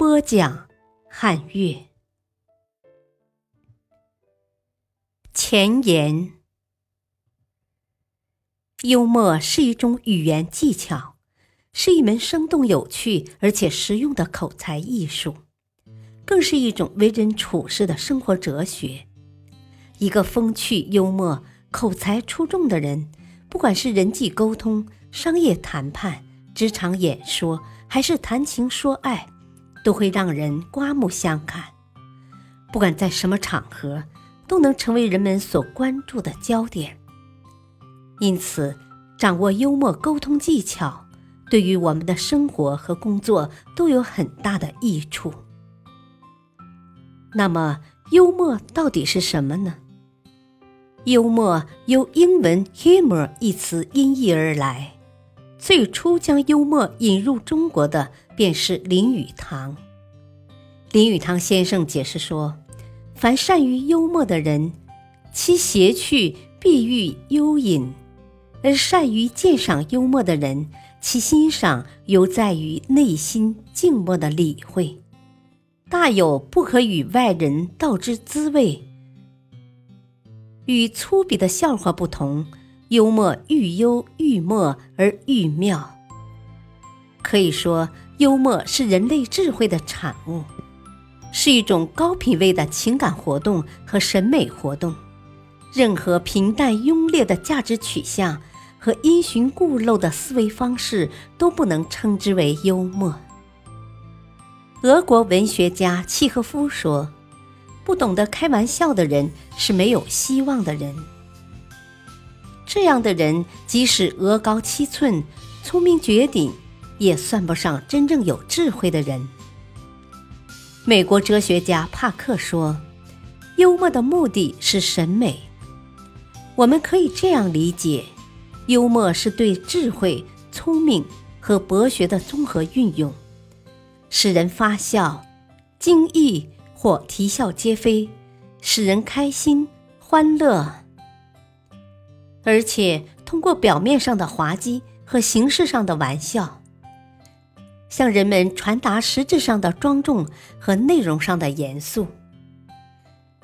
播讲：汉乐。前言：幽默是一种语言技巧，是一门生动有趣而且实用的口才艺术，更是一种为人处事的生活哲学。一个风趣幽默、口才出众的人，不管是人际沟通、商业谈判、职场演说，还是谈情说爱。都会让人刮目相看，不管在什么场合，都能成为人们所关注的焦点。因此，掌握幽默沟通技巧，对于我们的生活和工作都有很大的益处。那么，幽默到底是什么呢？幽默由英文 “humor” 一词音译而来。最初将幽默引入中国的便是林语堂。林语堂先生解释说：“凡善于幽默的人，其谐趣必欲幽隐；而善于鉴赏幽默的人，其欣赏犹在于内心静默的理会，大有不可与外人道之滋味。与粗鄙的笑话不同。”幽默愈幽愈默而愈妙，可以说，幽默是人类智慧的产物，是一种高品位的情感活动和审美活动。任何平淡庸劣的价值取向和因循故陋的思维方式都不能称之为幽默。俄国文学家契诃夫说：“不懂得开玩笑的人是没有希望的人。”这样的人，即使额高七寸、聪明绝顶，也算不上真正有智慧的人。美国哲学家帕克说：“幽默的目的是审美。”我们可以这样理解：幽默是对智慧、聪明和博学的综合运用，使人发笑、惊异或啼笑皆非，使人开心、欢乐。而且通过表面上的滑稽和形式上的玩笑，向人们传达实质上的庄重和内容上的严肃。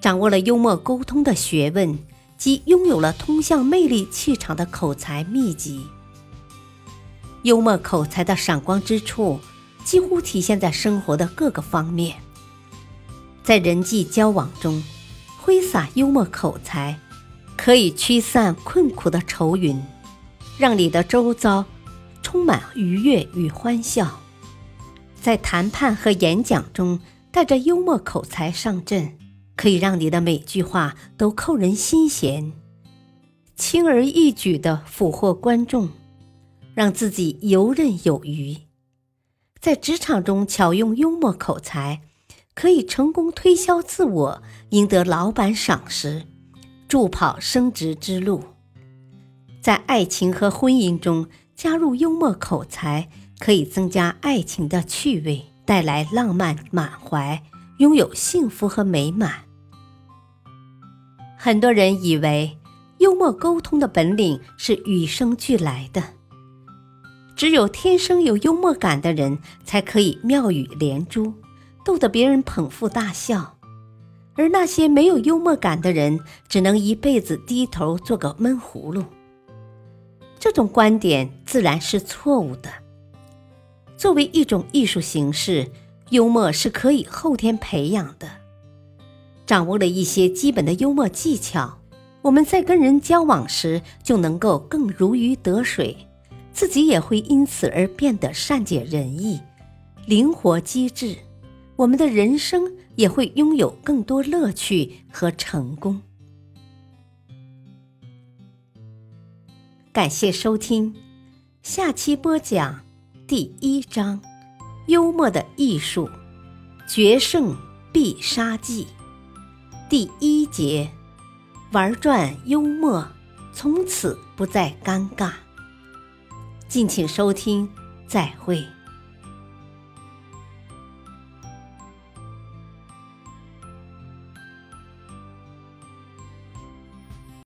掌握了幽默沟通的学问，即拥有了通向魅力气场的口才秘籍。幽默口才的闪光之处，几乎体现在生活的各个方面。在人际交往中，挥洒幽默口才。可以驱散困苦的愁云，让你的周遭充满愉悦与欢笑。在谈判和演讲中，带着幽默口才上阵，可以让你的每句话都扣人心弦，轻而易举地俘获观众，让自己游刃有余。在职场中巧用幽默口才，可以成功推销自我，赢得老板赏识。助跑升职之路，在爱情和婚姻中加入幽默口才，可以增加爱情的趣味，带来浪漫满怀，拥有幸福和美满。很多人以为幽默沟通的本领是与生俱来的，只有天生有幽默感的人才可以妙语连珠，逗得别人捧腹大笑。而那些没有幽默感的人，只能一辈子低头做个闷葫芦。这种观点自然是错误的。作为一种艺术形式，幽默是可以后天培养的。掌握了一些基本的幽默技巧，我们在跟人交往时就能够更如鱼得水，自己也会因此而变得善解人意、灵活机智。我们的人生也会拥有更多乐趣和成功。感谢收听，下期播讲第一章：幽默的艺术，决胜必杀技。第一节，玩转幽默，从此不再尴尬。敬请收听，再会。